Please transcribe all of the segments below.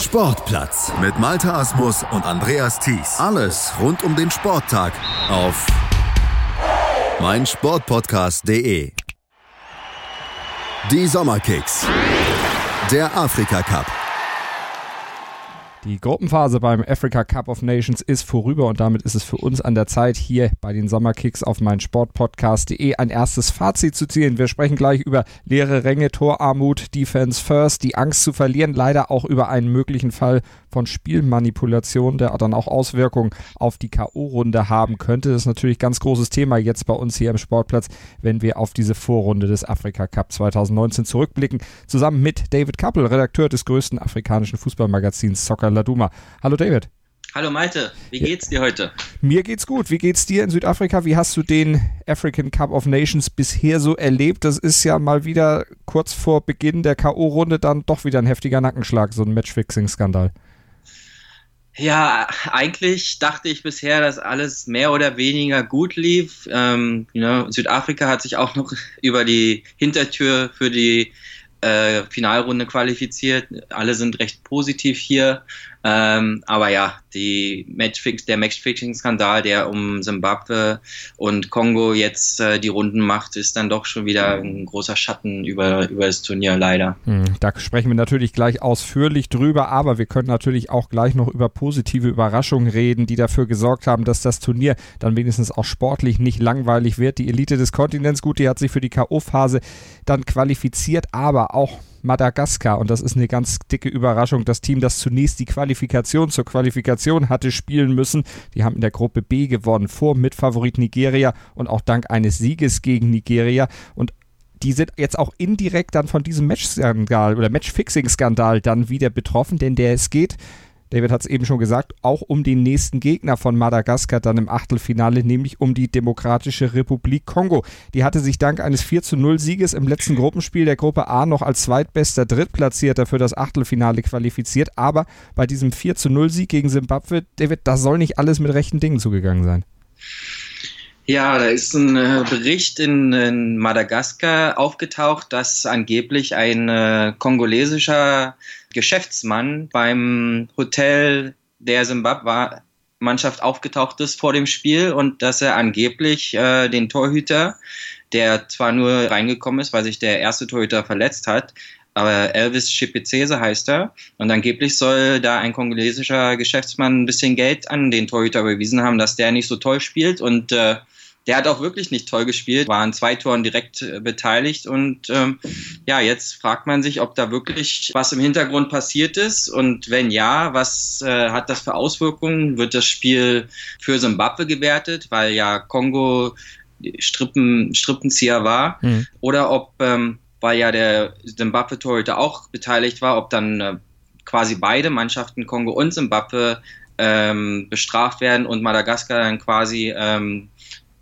Sportplatz mit Malta Asmus und Andreas Thies. Alles rund um den Sporttag auf meinsportpodcast.de. Die Sommerkicks. Der Afrika Cup. Die Gruppenphase beim Africa Cup of Nations ist vorüber und damit ist es für uns an der Zeit, hier bei den Sommerkicks auf mein Sportpodcast.de ein erstes Fazit zu ziehen. Wir sprechen gleich über leere Ränge, Torarmut, Defense First, die Angst zu verlieren, leider auch über einen möglichen Fall von Spielmanipulation, der dann auch Auswirkungen auf die K.O.-Runde haben könnte. Das ist natürlich ein ganz großes Thema jetzt bei uns hier im Sportplatz, wenn wir auf diese Vorrunde des Afrika Cup 2019 zurückblicken, zusammen mit David Kappel, Redakteur des größten afrikanischen Fußballmagazins Soccer Volker Laduma. Hallo David. Hallo Malte, wie geht's dir heute? Mir geht's gut. Wie geht's dir in Südafrika? Wie hast du den African Cup of Nations bisher so erlebt? Das ist ja mal wieder kurz vor Beginn der K.O.-Runde dann doch wieder ein heftiger Nackenschlag, so ein Matchfixing-Skandal. Ja, eigentlich dachte ich bisher, dass alles mehr oder weniger gut lief. Ähm, you know, Südafrika hat sich auch noch über die Hintertür für die äh, Finalrunde qualifiziert. Alle sind recht positiv hier. Ähm, aber ja, die Matchfix, der Matchfixing-Skandal, der um Simbabwe und Kongo jetzt äh, die Runden macht, ist dann doch schon wieder ein großer Schatten über, über das Turnier, leider. Hm, da sprechen wir natürlich gleich ausführlich drüber, aber wir können natürlich auch gleich noch über positive Überraschungen reden, die dafür gesorgt haben, dass das Turnier dann wenigstens auch sportlich nicht langweilig wird. Die Elite des Kontinents, gut, die hat sich für die K.O.-Phase dann qualifiziert, aber auch Madagaskar. Und das ist eine ganz dicke Überraschung. Das Team, das zunächst die Qualifikation zur Qualifikation hatte spielen müssen, die haben in der Gruppe B gewonnen vor Mitfavorit Nigeria und auch dank eines Sieges gegen Nigeria. Und die sind jetzt auch indirekt dann von diesem Matchskandal oder Matchfixing-Skandal dann wieder betroffen, denn der es geht David hat es eben schon gesagt, auch um den nächsten Gegner von Madagaskar dann im Achtelfinale, nämlich um die Demokratische Republik Kongo. Die hatte sich dank eines 4 zu 0 Sieges im letzten Gruppenspiel der Gruppe A noch als zweitbester Drittplatzierter für das Achtelfinale qualifiziert, aber bei diesem 4 zu 0 Sieg gegen Simbabwe, David, da soll nicht alles mit rechten Dingen zugegangen sein. Ja, da ist ein äh, Bericht in, in, Madagaskar aufgetaucht, dass angeblich ein äh, kongolesischer Geschäftsmann beim Hotel der Zimbabwe-Mannschaft aufgetaucht ist vor dem Spiel und dass er angeblich äh, den Torhüter, der zwar nur reingekommen ist, weil sich der erste Torhüter verletzt hat, aber Elvis Chipizese heißt er. Und angeblich soll da ein kongolesischer Geschäftsmann ein bisschen Geld an den Torhüter überwiesen haben, dass der nicht so toll spielt. Und äh, der hat auch wirklich nicht toll gespielt, war an zwei Toren direkt äh, beteiligt und ähm, ja, jetzt fragt man sich, ob da wirklich was im Hintergrund passiert ist und wenn ja, was äh, hat das für Auswirkungen? Wird das Spiel für Simbabwe gewertet, weil ja Kongo Strippen, Strippenzieher war mhm. oder ob, ähm, weil ja der Simbabwe-Torhüter auch beteiligt war, ob dann äh, quasi beide Mannschaften, Kongo und Simbabwe, ähm, bestraft werden und Madagaskar dann quasi ähm, äh,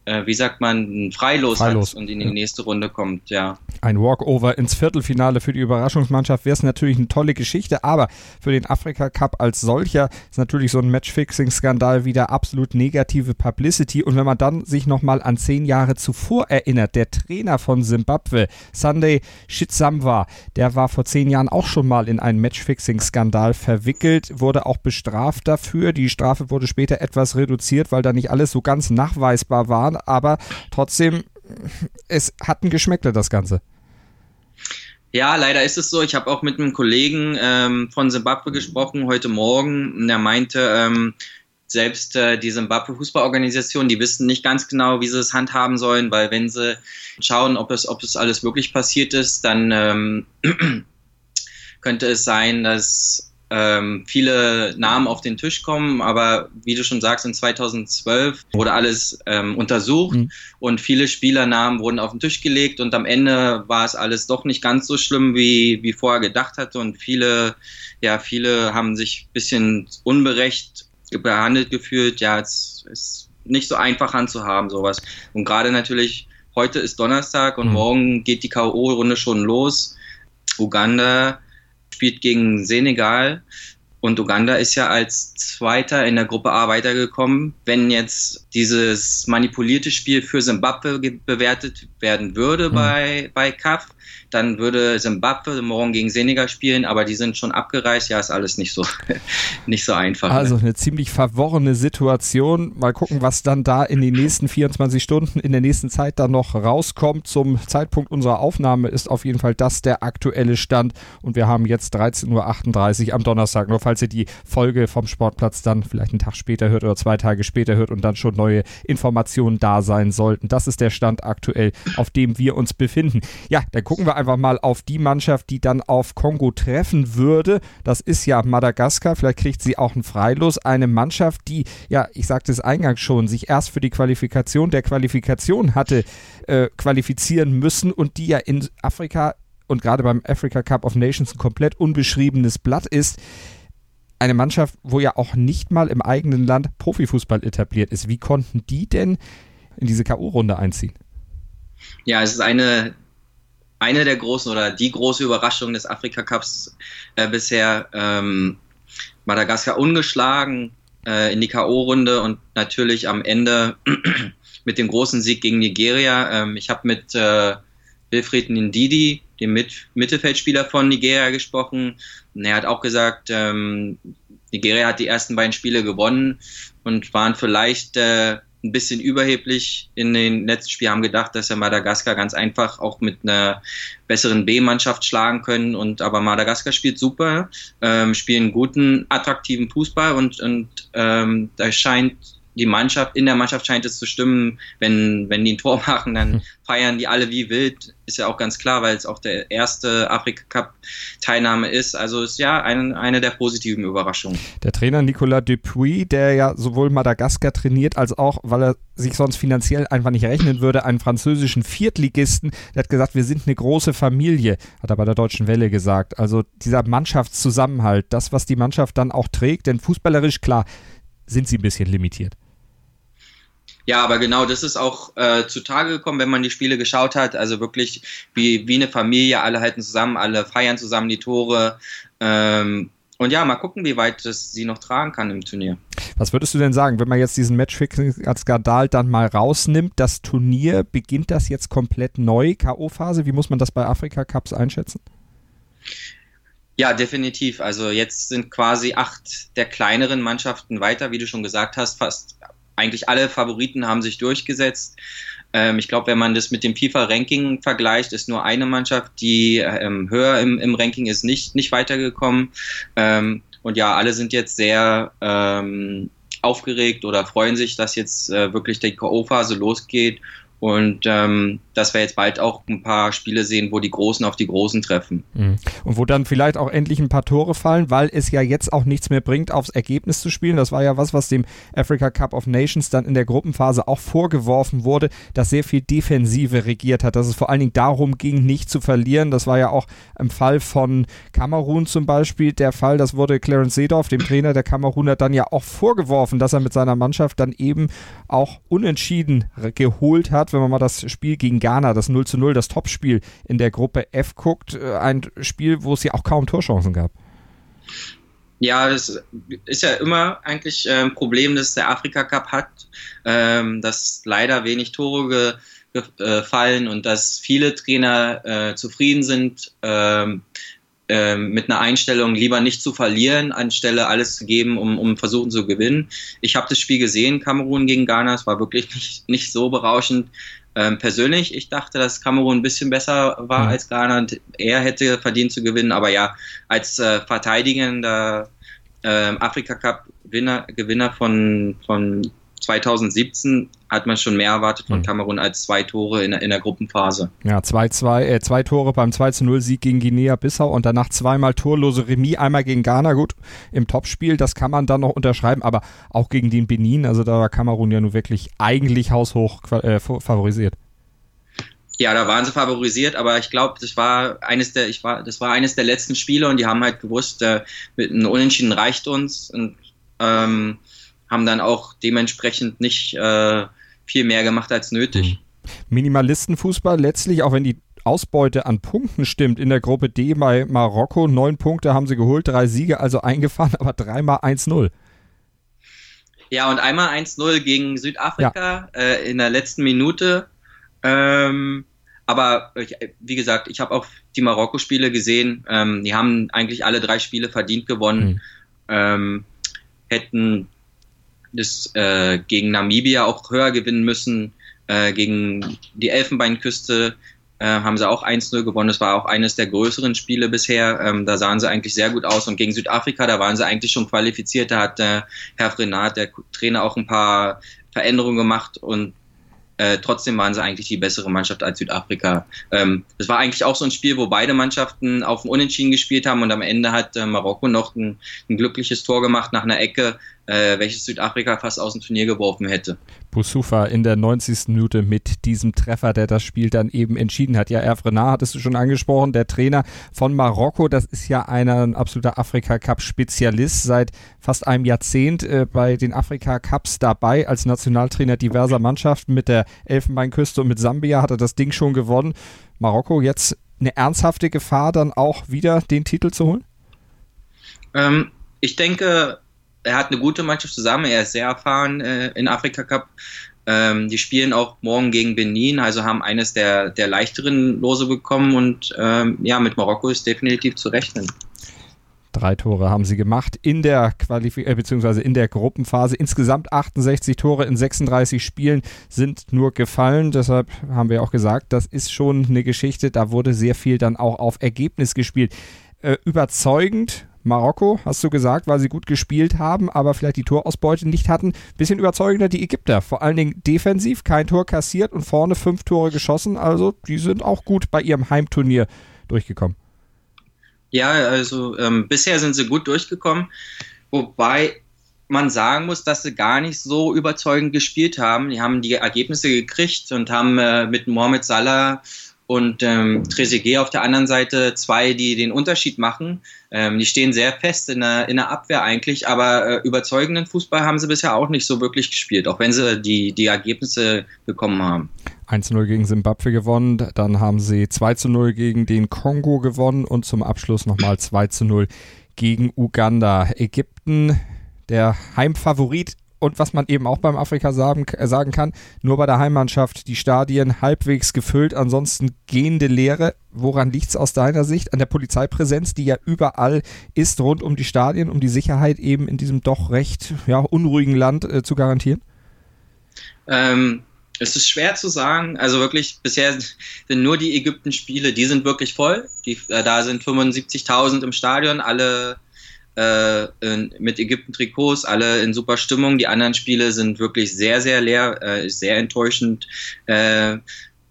wie sagt man, Freilos, Freilos. hat und in die nächste Runde kommt, ja. Ein Walkover ins Viertelfinale für die Überraschungsmannschaft wäre es natürlich eine tolle Geschichte, aber für den Afrika Cup als solcher ist natürlich so ein Matchfixing-Skandal wieder absolut negative Publicity. Und wenn man dann sich nochmal an zehn Jahre zuvor erinnert, der Trainer von Simbabwe, Sunday Shitsamwa, der war vor zehn Jahren auch schon mal in einen Matchfixing-Skandal verwickelt, wurde auch bestraft dafür. Die Strafe wurde später etwas reduziert, weil da nicht alles so ganz nachweisbar war aber trotzdem, es hat ein Geschmäckle, das Ganze. Ja, leider ist es so. Ich habe auch mit einem Kollegen ähm, von Simbabwe gesprochen heute Morgen. Und er meinte, ähm, selbst äh, die Simbabwe Fußballorganisation, die wissen nicht ganz genau, wie sie es handhaben sollen, weil wenn sie schauen, ob es, ob es alles wirklich passiert ist, dann ähm, könnte es sein, dass ähm, viele Namen auf den Tisch kommen, aber wie du schon sagst, in 2012 wurde alles ähm, untersucht mhm. und viele Spielernamen wurden auf den Tisch gelegt und am Ende war es alles doch nicht ganz so schlimm, wie, wie vorher gedacht hatte und viele, ja, viele haben sich ein bisschen unberecht behandelt gefühlt. Ja, es ist nicht so einfach handzuhaben, sowas. Und gerade natürlich, heute ist Donnerstag und mhm. morgen geht die K.O.-Runde schon los. Uganda spielt gegen Senegal. Und Uganda ist ja als Zweiter in der Gruppe A weitergekommen. Wenn jetzt dieses manipulierte Spiel für Simbabwe bewertet werden würde mhm. bei, bei CAF, dann würde Simbabwe morgen gegen Senegal spielen, aber die sind schon abgereist. Ja, ist alles nicht so, nicht so einfach. Ne? Also eine ziemlich verworrene Situation. Mal gucken, was dann da in den nächsten 24 Stunden, in der nächsten Zeit dann noch rauskommt. Zum Zeitpunkt unserer Aufnahme ist auf jeden Fall das der aktuelle Stand. Und wir haben jetzt 13.38 Uhr am Donnerstag. Nur falls ihr die Folge vom Sportplatz dann vielleicht einen Tag später hört oder zwei Tage später hört und dann schon neue Informationen da sein sollten. Das ist der Stand aktuell, auf dem wir uns befinden. Ja, dann gucken wir einfach mal auf die Mannschaft, die dann auf Kongo treffen würde. Das ist ja Madagaskar. Vielleicht kriegt sie auch ein Freilos. Eine Mannschaft, die, ja, ich sagte es eingangs schon, sich erst für die Qualifikation der Qualifikation hatte äh, qualifizieren müssen und die ja in Afrika und gerade beim Africa Cup of Nations ein komplett unbeschriebenes Blatt ist. Eine Mannschaft, wo ja auch nicht mal im eigenen Land Profifußball etabliert ist. Wie konnten die denn in diese K.O.-Runde einziehen? Ja, es ist eine eine der großen oder die große Überraschung des Afrika Cups äh, bisher. Ähm, Madagaskar ungeschlagen äh, in die K.O.-Runde und natürlich am Ende mit dem großen Sieg gegen Nigeria. Ähm, ich habe mit äh, Wilfried Ndidi, dem mit Mittelfeldspieler von Nigeria, gesprochen. Und er hat auch gesagt, ähm, Nigeria hat die ersten beiden Spiele gewonnen und waren vielleicht äh, ein bisschen überheblich in den letzten Spielen, haben gedacht, dass er Madagaskar ganz einfach auch mit einer besseren B-Mannschaft schlagen können. Und aber Madagaskar spielt super, ähm, spielen guten, attraktiven Fußball und, und ähm, da scheint die Mannschaft, in der Mannschaft scheint es zu stimmen, wenn, wenn die ein Tor machen, dann hm. feiern die alle wie wild. Ist ja auch ganz klar, weil es auch der erste Afrika-Cup-Teilnahme ist. Also ist ja ein, eine der positiven Überraschungen. Der Trainer Nicolas Dupuis, der ja sowohl Madagaskar trainiert, als auch, weil er sich sonst finanziell einfach nicht rechnen würde, einen französischen Viertligisten, der hat gesagt, wir sind eine große Familie, hat er bei der Deutschen Welle gesagt. Also dieser Mannschaftszusammenhalt, das, was die Mannschaft dann auch trägt, denn fußballerisch, klar, sind sie ein bisschen limitiert. Ja, aber genau das ist auch äh, zutage gekommen, wenn man die Spiele geschaut hat. Also wirklich wie, wie eine Familie, alle halten zusammen, alle feiern zusammen die Tore. Ähm, und ja, mal gucken, wie weit das sie noch tragen kann im Turnier. Was würdest du denn sagen, wenn man jetzt diesen Matchfixing-Skandal dann mal rausnimmt, das Turnier, beginnt das jetzt komplett neu, K.O.-Phase? Wie muss man das bei Afrika Cups einschätzen? Ja, definitiv. Also jetzt sind quasi acht der kleineren Mannschaften weiter, wie du schon gesagt hast, fast eigentlich alle Favoriten haben sich durchgesetzt. Ähm, ich glaube, wenn man das mit dem FIFA-Ranking vergleicht, ist nur eine Mannschaft, die ähm, höher im, im, Ranking ist, nicht, nicht weitergekommen. Ähm, und ja, alle sind jetzt sehr ähm, aufgeregt oder freuen sich, dass jetzt äh, wirklich die K.O.-Phase losgeht und ähm, dass wir jetzt bald auch ein paar Spiele sehen, wo die Großen auf die Großen treffen. Mhm. Und wo dann vielleicht auch endlich ein paar Tore fallen, weil es ja jetzt auch nichts mehr bringt, aufs Ergebnis zu spielen. Das war ja was, was dem Africa Cup of Nations dann in der Gruppenphase auch vorgeworfen wurde, dass sehr viel Defensive regiert hat, dass es vor allen Dingen darum ging, nicht zu verlieren. Das war ja auch im Fall von Kamerun zum Beispiel der Fall. Das wurde Clarence Seedorf, dem Trainer der Kameruner, dann ja auch vorgeworfen, dass er mit seiner Mannschaft dann eben auch unentschieden geholt hat hat, wenn man mal das Spiel gegen Ghana, das 0 zu 0, das Topspiel in der Gruppe F guckt, äh, ein Spiel, wo es ja auch kaum Torchancen gab. Ja, das ist ja immer eigentlich ein Problem, das der Afrika Cup hat, ähm, dass leider wenig Tore gefallen und dass viele Trainer äh, zufrieden sind ähm, mit einer Einstellung, lieber nicht zu verlieren, anstelle alles zu geben, um, um versuchen zu gewinnen. Ich habe das Spiel gesehen, Kamerun gegen Ghana, es war wirklich nicht, nicht so berauschend. Ähm, persönlich, ich dachte, dass Kamerun ein bisschen besser war mhm. als Ghana und er hätte verdient zu gewinnen, aber ja, als äh, verteidigender äh, Afrika Cup Gewinner, Gewinner von, von 2017 hat man schon mehr erwartet von hm. Kamerun als zwei Tore in, in der Gruppenphase. Ja, zwei, zwei, äh, zwei Tore beim 2-0-Sieg gegen Guinea-Bissau und danach zweimal torlose Remis, einmal gegen Ghana, gut, im Topspiel, das kann man dann noch unterschreiben, aber auch gegen den Benin, also da war Kamerun ja nun wirklich eigentlich haushoch äh, favorisiert. Ja, da waren sie favorisiert, aber ich glaube, das war eines der, ich war, das war eines der letzten Spiele und die haben halt gewusst, äh, mit einem Unentschieden reicht uns und ähm, haben dann auch dementsprechend nicht äh, viel mehr gemacht als nötig. Mhm. Minimalistenfußball letztlich, auch wenn die Ausbeute an Punkten stimmt in der Gruppe D bei Marokko. Neun Punkte haben sie geholt, drei Siege also eingefahren, aber dreimal 1-0. Ja, und einmal 1-0 gegen Südafrika ja. äh, in der letzten Minute. Ähm, aber wie gesagt, ich habe auch die Marokko-Spiele gesehen. Ähm, die haben eigentlich alle drei Spiele verdient gewonnen. Mhm. Ähm, hätten das äh, gegen Namibia auch höher gewinnen müssen. Äh, gegen die Elfenbeinküste äh, haben sie auch 1-0 gewonnen. Das war auch eines der größeren Spiele bisher. Ähm, da sahen sie eigentlich sehr gut aus. Und gegen Südafrika, da waren sie eigentlich schon qualifiziert. Da hat äh, Herr Frenat, der Trainer, auch ein paar Veränderungen gemacht und äh, trotzdem waren sie eigentlich die bessere Mannschaft als Südafrika. Ähm, das war eigentlich auch so ein Spiel, wo beide Mannschaften auf dem Unentschieden gespielt haben und am Ende hat äh, Marokko noch ein, ein, glückliches Tor gemacht nach einer Ecke, äh, welches Südafrika fast aus dem Turnier geworfen hätte. Boussoufa in der 90. Minute mit diesem Treffer, der das Spiel dann eben entschieden hat. Ja, Renard hattest du schon angesprochen, der Trainer von Marokko, das ist ja einer, ein absoluter Afrika-Cup-Spezialist, seit fast einem Jahrzehnt äh, bei den Afrika-Cups dabei, als Nationaltrainer diverser Mannschaften mit der Elfenbeinküste und mit Sambia hat er das Ding schon gewonnen. Marokko jetzt eine ernsthafte Gefahr, dann auch wieder den Titel zu holen? Ähm, ich denke, er hat eine gute Mannschaft zusammen, er ist sehr erfahren äh, in Afrika Cup. Ähm, die spielen auch morgen gegen Benin, also haben eines der, der leichteren Lose bekommen und ähm, ja, mit Marokko ist definitiv zu rechnen. Drei Tore haben sie gemacht in der Qualif äh, beziehungsweise in der Gruppenphase. Insgesamt 68 Tore in 36 Spielen sind nur gefallen. Deshalb haben wir auch gesagt, das ist schon eine Geschichte. Da wurde sehr viel dann auch auf Ergebnis gespielt. Äh, überzeugend Marokko, hast du gesagt, weil sie gut gespielt haben, aber vielleicht die Torausbeute nicht hatten. Bisschen überzeugender die Ägypter. Vor allen Dingen defensiv, kein Tor kassiert und vorne fünf Tore geschossen. Also die sind auch gut bei ihrem Heimturnier durchgekommen. Ja, also ähm, bisher sind sie gut durchgekommen. Wobei man sagen muss, dass sie gar nicht so überzeugend gespielt haben. Die haben die Ergebnisse gekriegt und haben äh, mit Mohamed Salah und ähm, Trezeguet auf der anderen Seite zwei, die den Unterschied machen. Ähm, die stehen sehr fest in der, in der Abwehr eigentlich, aber äh, überzeugenden Fußball haben sie bisher auch nicht so wirklich gespielt, auch wenn sie die, die Ergebnisse bekommen haben. 1-0 gegen Simbabwe gewonnen, dann haben sie 2-0 gegen den Kongo gewonnen und zum Abschluss nochmal 2-0 gegen Uganda. Ägypten, der Heimfavorit und was man eben auch beim Afrika sagen, äh, sagen kann, nur bei der Heimmannschaft die Stadien halbwegs gefüllt, ansonsten gehende Leere. Woran liegt es aus deiner Sicht? An der Polizeipräsenz, die ja überall ist, rund um die Stadien, um die Sicherheit eben in diesem doch recht ja, unruhigen Land äh, zu garantieren? Ähm, es ist schwer zu sagen. Also wirklich, bisher sind nur die Ägypten-Spiele, die sind wirklich voll. Die, äh, da sind 75.000 im Stadion, alle äh, mit Ägypten-Trikots, alle in super Stimmung. Die anderen Spiele sind wirklich sehr, sehr leer, äh, sehr enttäuschend, äh,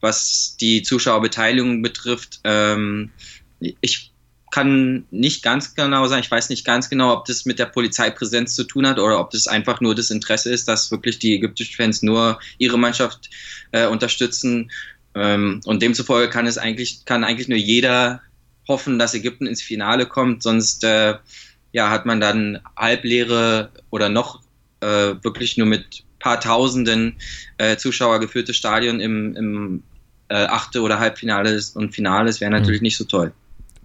was die Zuschauerbeteiligung betrifft. Ähm, ich kann nicht ganz genau sagen, ich weiß nicht ganz genau, ob das mit der Polizeipräsenz zu tun hat oder ob das einfach nur das Interesse ist, dass wirklich die ägyptischen Fans nur ihre Mannschaft äh, unterstützen. Ähm, und demzufolge kann es eigentlich, kann eigentlich nur jeder hoffen, dass Ägypten ins Finale kommt, sonst äh, ja, hat man dann halbleere oder noch äh, wirklich nur mit paar Tausenden äh, Zuschauer geführte Stadion im, im äh, Achte- oder Halbfinale und Finale. Das wäre natürlich mhm. nicht so toll.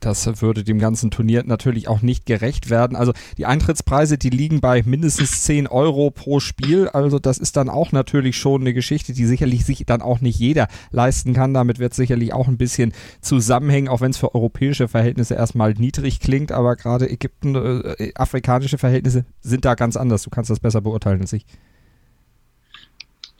Das würde dem ganzen Turnier natürlich auch nicht gerecht werden. Also die Eintrittspreise, die liegen bei mindestens 10 Euro pro Spiel. Also das ist dann auch natürlich schon eine Geschichte, die sicherlich sich dann auch nicht jeder leisten kann. Damit wird sicherlich auch ein bisschen zusammenhängen, auch wenn es für europäische Verhältnisse erstmal niedrig klingt. Aber gerade Ägypten, äh, afrikanische Verhältnisse sind da ganz anders. Du kannst das besser beurteilen als ich.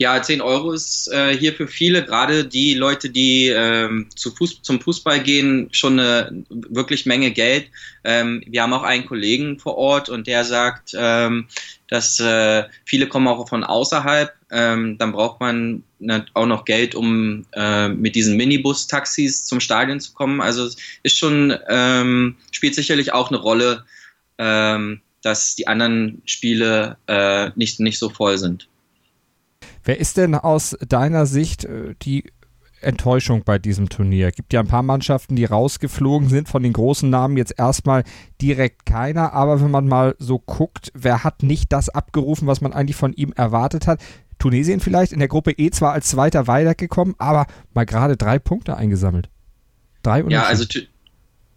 Ja, 10 Euro ist äh, hier für viele, gerade die Leute, die ähm, zu Fuß, zum Fußball gehen, schon eine wirklich Menge Geld. Ähm, wir haben auch einen Kollegen vor Ort und der sagt, ähm, dass äh, viele kommen auch von außerhalb. Ähm, dann braucht man auch noch Geld, um äh, mit diesen Minibus-Taxis zum Stadion zu kommen. Also es ist schon, ähm, spielt sicherlich auch eine Rolle, ähm, dass die anderen Spiele äh, nicht, nicht so voll sind. Wer ist denn aus deiner Sicht äh, die Enttäuschung bei diesem Turnier? Gibt ja ein paar Mannschaften, die rausgeflogen sind, von den großen Namen jetzt erstmal direkt keiner, aber wenn man mal so guckt, wer hat nicht das abgerufen, was man eigentlich von ihm erwartet hat? Tunesien vielleicht in der Gruppe E zwar als Zweiter weitergekommen, aber mal gerade drei Punkte eingesammelt. Drei Ja, also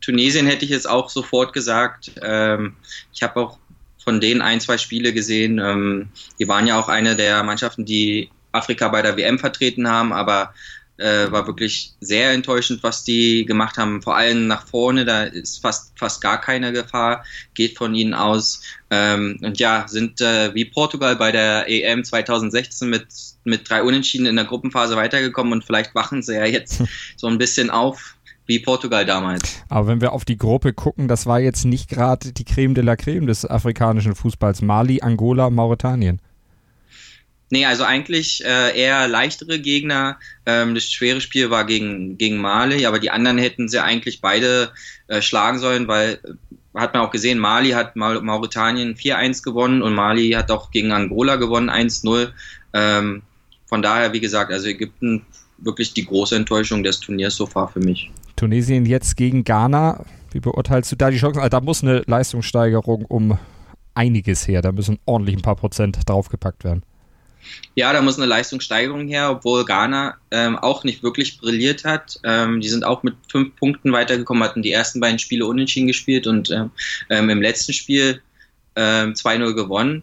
Tunesien hätte ich jetzt auch sofort gesagt. Ähm, ich habe auch von denen ein, zwei Spiele gesehen. Ähm, die waren ja auch eine der Mannschaften, die Afrika bei der WM vertreten haben, aber äh, war wirklich sehr enttäuschend, was die gemacht haben. Vor allem nach vorne, da ist fast, fast gar keine Gefahr, geht von ihnen aus. Ähm, und ja, sind äh, wie Portugal bei der EM 2016 mit, mit drei Unentschieden in der Gruppenphase weitergekommen und vielleicht wachen sie ja jetzt so ein bisschen auf wie Portugal damals. Aber wenn wir auf die Gruppe gucken, das war jetzt nicht gerade die Creme de la Creme des afrikanischen Fußballs. Mali, Angola, Mauretanien. Nee, also eigentlich äh, eher leichtere Gegner. Ähm, das schwere Spiel war gegen, gegen Mali, aber die anderen hätten sie eigentlich beide äh, schlagen sollen, weil äh, hat man auch gesehen, Mali hat Mauretanien 4-1 gewonnen und Mali hat auch gegen Angola gewonnen 1-0. Ähm, von daher, wie gesagt, also Ägypten wirklich die große Enttäuschung des Turniers so far für mich. Tunesien jetzt gegen Ghana. Wie beurteilst du da die Chancen? Also da muss eine Leistungssteigerung um einiges her. Da müssen ordentlich ein paar Prozent draufgepackt werden. Ja, da muss eine Leistungssteigerung her, obwohl Ghana ähm, auch nicht wirklich brilliert hat. Ähm, die sind auch mit fünf Punkten weitergekommen, hatten die ersten beiden Spiele unentschieden gespielt und ähm, ähm im letzten Spiel ähm, 2-0 gewonnen.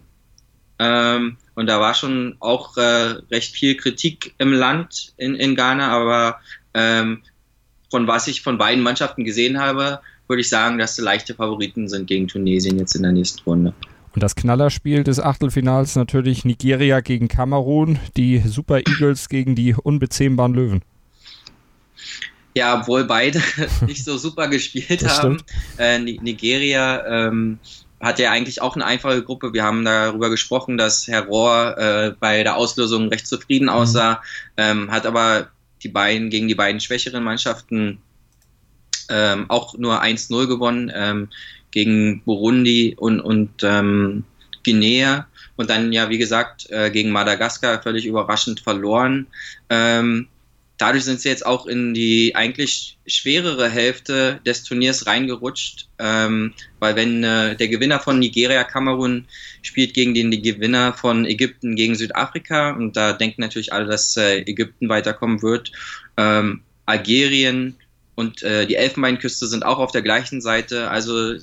Ähm, und da war schon auch äh, recht viel Kritik im Land in, in Ghana, aber ähm, von was ich von beiden Mannschaften gesehen habe, würde ich sagen, dass sie leichte Favoriten sind gegen Tunesien jetzt in der nächsten Runde. Und das Knallerspiel des Achtelfinals natürlich Nigeria gegen Kamerun, die Super Eagles gegen die unbezähmbaren Löwen. Ja, obwohl beide nicht so super gespielt haben. Äh, Nigeria ähm, hat ja eigentlich auch eine einfache Gruppe. Wir haben darüber gesprochen, dass Herr Rohr äh, bei der Auslösung recht zufrieden mhm. aussah, mhm. ähm, hat aber die beiden gegen die beiden schwächeren Mannschaften ähm, auch nur 1-0 gewonnen. Ähm, gegen Burundi und, und ähm, Guinea und dann ja, wie gesagt, äh, gegen Madagaskar völlig überraschend verloren. Ähm, dadurch sind sie jetzt auch in die eigentlich schwerere Hälfte des Turniers reingerutscht, ähm, weil wenn äh, der Gewinner von Nigeria, Kamerun spielt gegen den Gewinner von Ägypten gegen Südafrika und da denken natürlich alle, dass äh, Ägypten weiterkommen wird. Ähm, Algerien und äh, die Elfenbeinküste sind auch auf der gleichen Seite. Also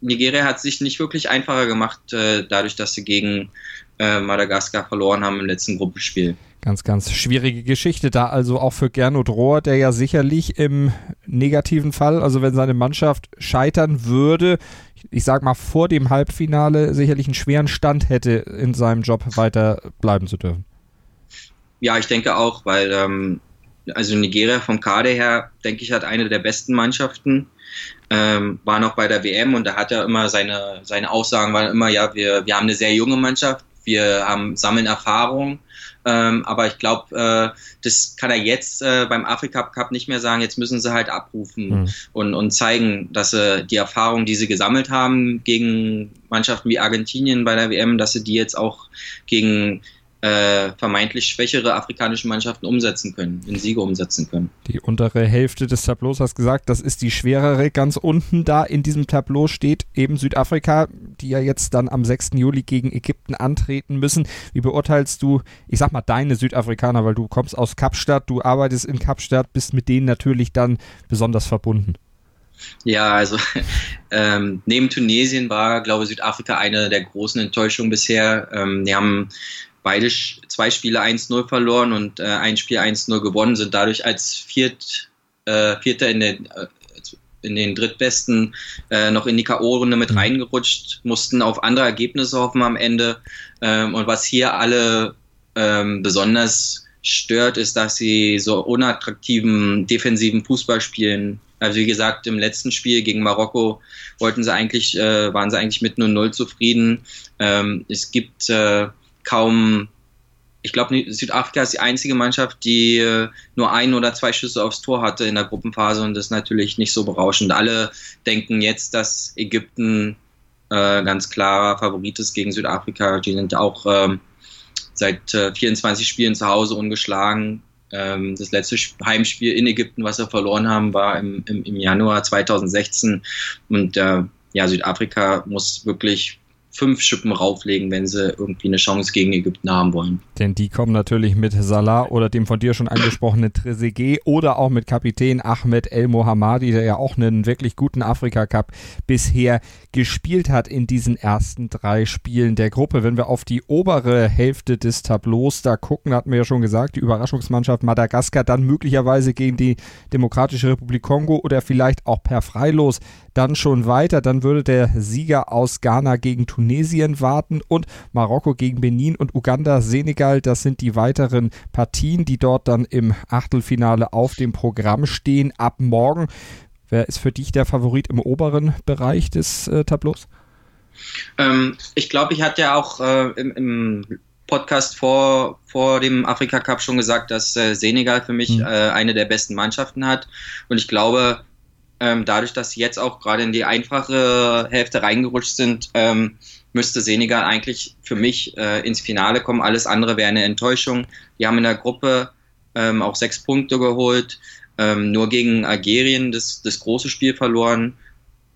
Nigeria hat sich nicht wirklich einfacher gemacht, äh, dadurch, dass sie gegen äh, Madagaskar verloren haben im letzten Gruppenspiel. Ganz, ganz schwierige Geschichte da also auch für Gernot Rohr, der ja sicherlich im negativen Fall, also wenn seine Mannschaft scheitern würde, ich sag mal vor dem Halbfinale sicherlich einen schweren Stand hätte, in seinem Job weiter bleiben zu dürfen. Ja, ich denke auch, weil ähm, also Nigeria vom Kader her, denke ich, hat eine der besten Mannschaften. Ähm, war noch bei der WM und da hat er immer seine, seine Aussagen waren immer, ja, wir, wir haben eine sehr junge Mannschaft, wir haben, sammeln Erfahrung. Ähm, aber ich glaube, äh, das kann er jetzt äh, beim Afrika Cup nicht mehr sagen. Jetzt müssen sie halt abrufen mhm. und, und zeigen, dass sie die Erfahrung, die sie gesammelt haben gegen Mannschaften wie Argentinien bei der WM, dass sie die jetzt auch gegen äh, vermeintlich schwächere afrikanische Mannschaften umsetzen können, in Siege umsetzen können. Die untere Hälfte des Tableaus hast gesagt, das ist die schwerere. Ganz unten da in diesem Tableau steht eben Südafrika, die ja jetzt dann am 6. Juli gegen Ägypten antreten müssen. Wie beurteilst du, ich sag mal, deine Südafrikaner, weil du kommst aus Kapstadt, du arbeitest in Kapstadt, bist mit denen natürlich dann besonders verbunden. Ja, also ähm, neben Tunesien war, glaube ich, Südafrika eine der großen Enttäuschungen bisher. Ähm, die haben beide zwei Spiele 1-0 verloren und äh, ein Spiel 1-0 gewonnen, sind dadurch als Viert, äh, Vierter in den, äh, in den drittbesten äh, noch in die K.O.-Runde mit mhm. reingerutscht, mussten auf andere Ergebnisse hoffen am Ende. Ähm, und was hier alle ähm, besonders stört, ist, dass sie so unattraktiven defensiven Fußball spielen. Also wie gesagt, im letzten Spiel gegen Marokko wollten sie eigentlich, äh, waren sie eigentlich mit 0-0 zufrieden. Ähm, es gibt äh, kaum, ich glaube, Südafrika ist die einzige Mannschaft, die äh, nur ein oder zwei Schüsse aufs Tor hatte in der Gruppenphase und das ist natürlich nicht so berauschend. Alle denken jetzt, dass Ägypten äh, ganz klarer Favorit ist gegen Südafrika. Die sind auch ähm, seit äh, 24 Spielen zu Hause ungeschlagen. Ähm, das letzte Heimspiel in Ägypten, was wir verloren haben, war im, im, im Januar 2016 und äh, ja, Südafrika muss wirklich fünf Schippen rauflegen, wenn sie irgendwie eine Chance gegen Ägypten haben wollen. Denn die kommen natürlich mit Salah oder dem von dir schon angesprochenen Trezeguet oder auch mit Kapitän Ahmed El Mohammadi, der ja auch einen wirklich guten Afrika-Cup bisher gespielt hat in diesen ersten drei Spielen der Gruppe. Wenn wir auf die obere Hälfte des Tableaus da gucken, hatten wir ja schon gesagt, die Überraschungsmannschaft Madagaskar dann möglicherweise gegen die Demokratische Republik Kongo oder vielleicht auch per Freilos dann schon weiter. Dann würde der Sieger aus Ghana gegen Tunesien warten und Marokko gegen Benin und Uganda, Senegal. Das sind die weiteren Partien, die dort dann im Achtelfinale auf dem Programm stehen. Ab morgen. Wer ist für dich der Favorit im oberen Bereich des äh, Tableaus? Ähm, ich glaube, ich hatte ja auch äh, im, im Podcast vor, vor dem Afrika Cup schon gesagt, dass äh, Senegal für mich mhm. äh, eine der besten Mannschaften hat. Und ich glaube, ähm, dadurch, dass sie jetzt auch gerade in die einfache Hälfte reingerutscht sind, ähm, müsste Senegal eigentlich für mich äh, ins Finale kommen. Alles andere wäre eine Enttäuschung. Die haben in der Gruppe ähm, auch sechs Punkte geholt, ähm, nur gegen Algerien das, das große Spiel verloren.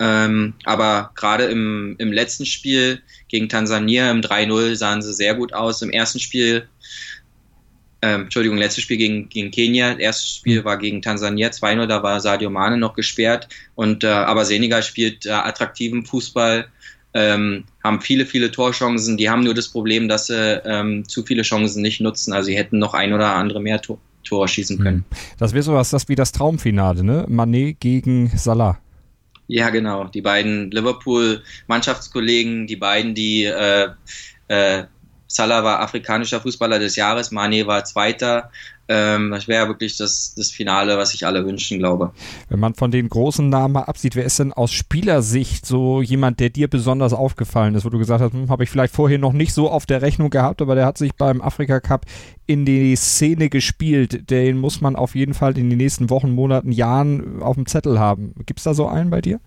Ähm, aber gerade im, im letzten Spiel gegen Tansania im 3-0 sahen sie sehr gut aus. Im ersten Spiel ähm, Entschuldigung, letztes Spiel gegen, gegen Kenia, erstes Spiel war gegen Tansania 2-0, da war Sadio Mane noch gesperrt. Und äh, aber Senegal spielt äh, attraktiven Fußball, ähm, haben viele, viele Torchancen. Die haben nur das Problem, dass sie ähm, zu viele Chancen nicht nutzen. Also sie hätten noch ein oder andere mehr Tor, Tor schießen können. Hm. Das wäre sowas, das wie das Traumfinale, ne? Manet gegen Salah. Ja, genau. Die beiden Liverpool-Mannschaftskollegen, die beiden, die äh, äh, Salah war afrikanischer Fußballer des Jahres, Mane war Zweiter. Ähm, das wäre wirklich das, das Finale, was sich alle wünschen, glaube. Wenn man von den großen Namen mal absieht, wer ist denn aus Spielersicht so jemand, der dir besonders aufgefallen ist, wo du gesagt hast, hm, habe ich vielleicht vorher noch nicht so auf der Rechnung gehabt, aber der hat sich beim Afrika Cup in die Szene gespielt. Den muss man auf jeden Fall in den nächsten Wochen, Monaten, Jahren auf dem Zettel haben. Gibt es da so einen bei dir?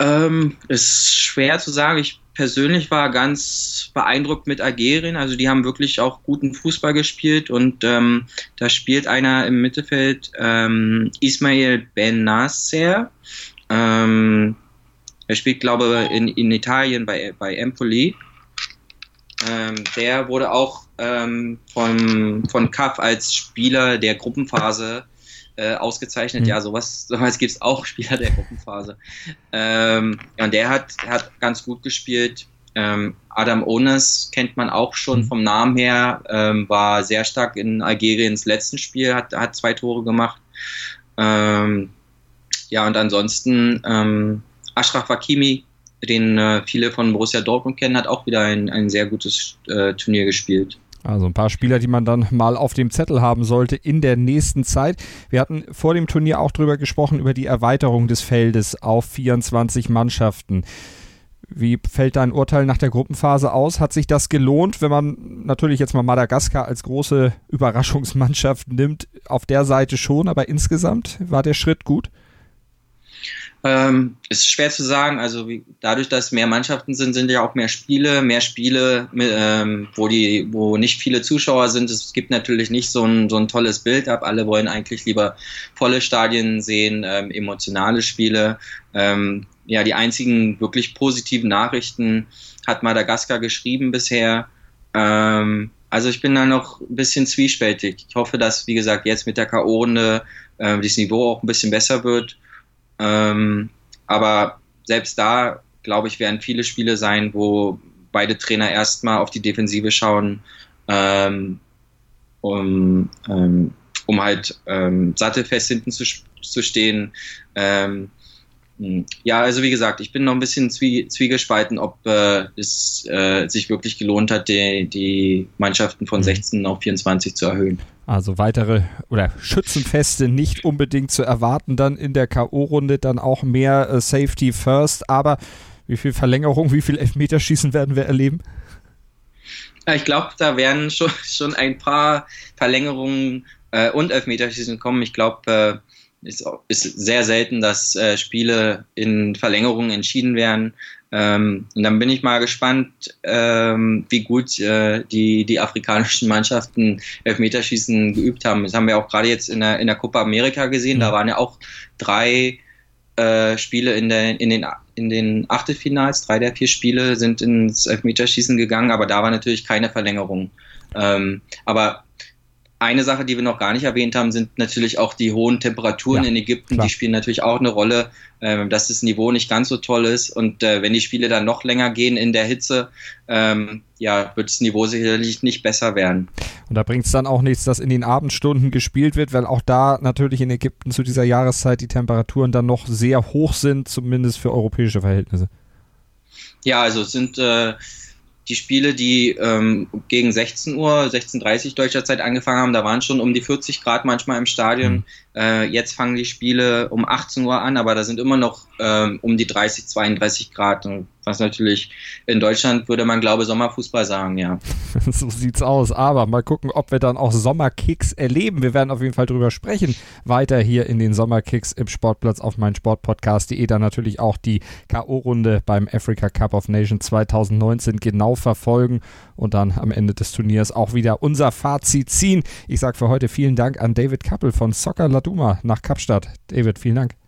Ähm, ist schwer zu sagen. Ich persönlich war ganz beeindruckt mit Algerien. Also die haben wirklich auch guten Fußball gespielt und ähm, da spielt einer im Mittelfeld ähm, Ismail Ben Nasser. Ähm, er spielt, glaube ich, in, in Italien bei, bei Empoli. Ähm, der wurde auch ähm, von, von CAF als Spieler der Gruppenphase äh, ausgezeichnet. Mhm. Ja, sowas, sowas gibt es auch, Spieler der Gruppenphase. Ähm, und der hat, hat ganz gut gespielt. Ähm, Adam Ones kennt man auch schon mhm. vom Namen her, ähm, war sehr stark in Algeriens letzten Spiel, hat, hat zwei Tore gemacht. Ähm, ja, und ansonsten ähm, Ashraf Hakimi, den äh, viele von Borussia Dortmund kennen, hat auch wieder ein, ein sehr gutes äh, Turnier gespielt. Also ein paar Spieler, die man dann mal auf dem Zettel haben sollte in der nächsten Zeit. Wir hatten vor dem Turnier auch drüber gesprochen, über die Erweiterung des Feldes auf 24 Mannschaften. Wie fällt dein Urteil nach der Gruppenphase aus? Hat sich das gelohnt, wenn man natürlich jetzt mal Madagaskar als große Überraschungsmannschaft nimmt? Auf der Seite schon, aber insgesamt war der Schritt gut? Ähm, ist schwer zu sagen. Also wie, dadurch, dass mehr Mannschaften sind, sind ja auch mehr Spiele, mehr Spiele, ähm, wo die, wo nicht viele Zuschauer sind. Es gibt natürlich nicht so ein, so ein tolles Bild ab. Alle wollen eigentlich lieber volle Stadien sehen, ähm, emotionale Spiele. Ähm, ja, die einzigen wirklich positiven Nachrichten hat Madagaskar geschrieben bisher. Ähm, also ich bin da noch ein bisschen zwiespältig. Ich hoffe, dass, wie gesagt, jetzt mit der K.O.-Runde äh, das Niveau auch ein bisschen besser wird ähm, aber selbst da, glaube ich, werden viele Spiele sein, wo beide Trainer erstmal auf die Defensive schauen, ähm, um, ähm, um halt ähm, sattelfest hinten zu, zu stehen. Ähm, ja, also wie gesagt, ich bin noch ein bisschen zwie zwiegespalten, ob äh, es äh, sich wirklich gelohnt hat, die, die Mannschaften von 16 mhm. auf 24 zu erhöhen. Also weitere oder Schützenfeste nicht unbedingt zu erwarten, dann in der K.O.-Runde dann auch mehr äh, Safety First. Aber wie viel Verlängerung, wie viel Elfmeterschießen werden wir erleben? Ich glaube, da werden schon, schon ein paar Verlängerungen äh, und Elfmeterschießen kommen. Ich glaube, äh, ist, ist sehr selten, dass äh, Spiele in Verlängerungen entschieden werden. Ähm, und dann bin ich mal gespannt, ähm, wie gut äh, die, die afrikanischen Mannschaften Elfmeterschießen geübt haben. Das haben wir auch gerade jetzt in der, in der Copa America gesehen. Da waren ja auch drei äh, Spiele in, der, in, den, in den Achtelfinals, drei der vier Spiele sind ins Elfmeterschießen gegangen, aber da war natürlich keine Verlängerung. Ähm, aber eine Sache, die wir noch gar nicht erwähnt haben, sind natürlich auch die hohen Temperaturen ja, in Ägypten. Klar. Die spielen natürlich auch eine Rolle, äh, dass das Niveau nicht ganz so toll ist. Und äh, wenn die Spiele dann noch länger gehen in der Hitze, ähm, ja, wird das Niveau sicherlich nicht besser werden. Und da bringt es dann auch nichts, dass in den Abendstunden gespielt wird, weil auch da natürlich in Ägypten zu dieser Jahreszeit die Temperaturen dann noch sehr hoch sind, zumindest für europäische Verhältnisse. Ja, also es sind äh, die Spiele, die ähm, gegen 16 Uhr, 16.30 Uhr deutscher Zeit angefangen haben, da waren schon um die 40 Grad manchmal im Stadion. Mhm. Äh, jetzt fangen die Spiele um 18 Uhr an, aber da sind immer noch ähm, um die 30, 32 Grad. Was natürlich in Deutschland würde man, glaube Sommerfußball sagen, ja. so sieht's aus. Aber mal gucken, ob wir dann auch Sommerkicks erleben. Wir werden auf jeden Fall drüber sprechen. Weiter hier in den Sommerkicks im Sportplatz auf meinsportpodcast.de. Dann natürlich auch die K.O.-Runde beim Africa Cup of Nations 2019 genau verfolgen und dann am Ende des Turniers auch wieder unser Fazit ziehen. Ich sage für heute vielen Dank an David Kappel von Soccer Laduma nach Kapstadt. David, vielen Dank.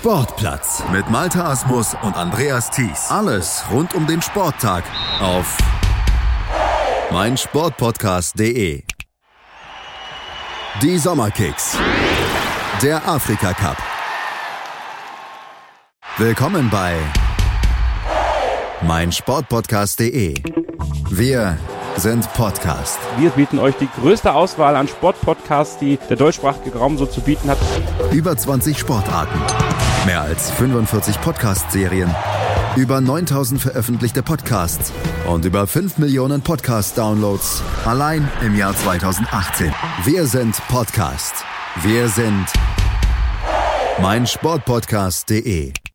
Sportplatz mit Malta Asmus und Andreas Thies. Alles rund um den Sporttag auf meinsportpodcast.de. Die Sommerkicks. Der Afrika Cup. Willkommen bei meinsportpodcast.de. Wir sind Podcast. Wir bieten euch die größte Auswahl an Sportpodcasts, die der deutschsprachige Raum so zu bieten hat. Über 20 Sportarten, mehr als 45 Podcast-Serien, über 9000 veröffentlichte Podcasts und über 5 Millionen Podcast-Downloads allein im Jahr 2018. Wir sind Podcast. Wir sind meinsportpodcast.de.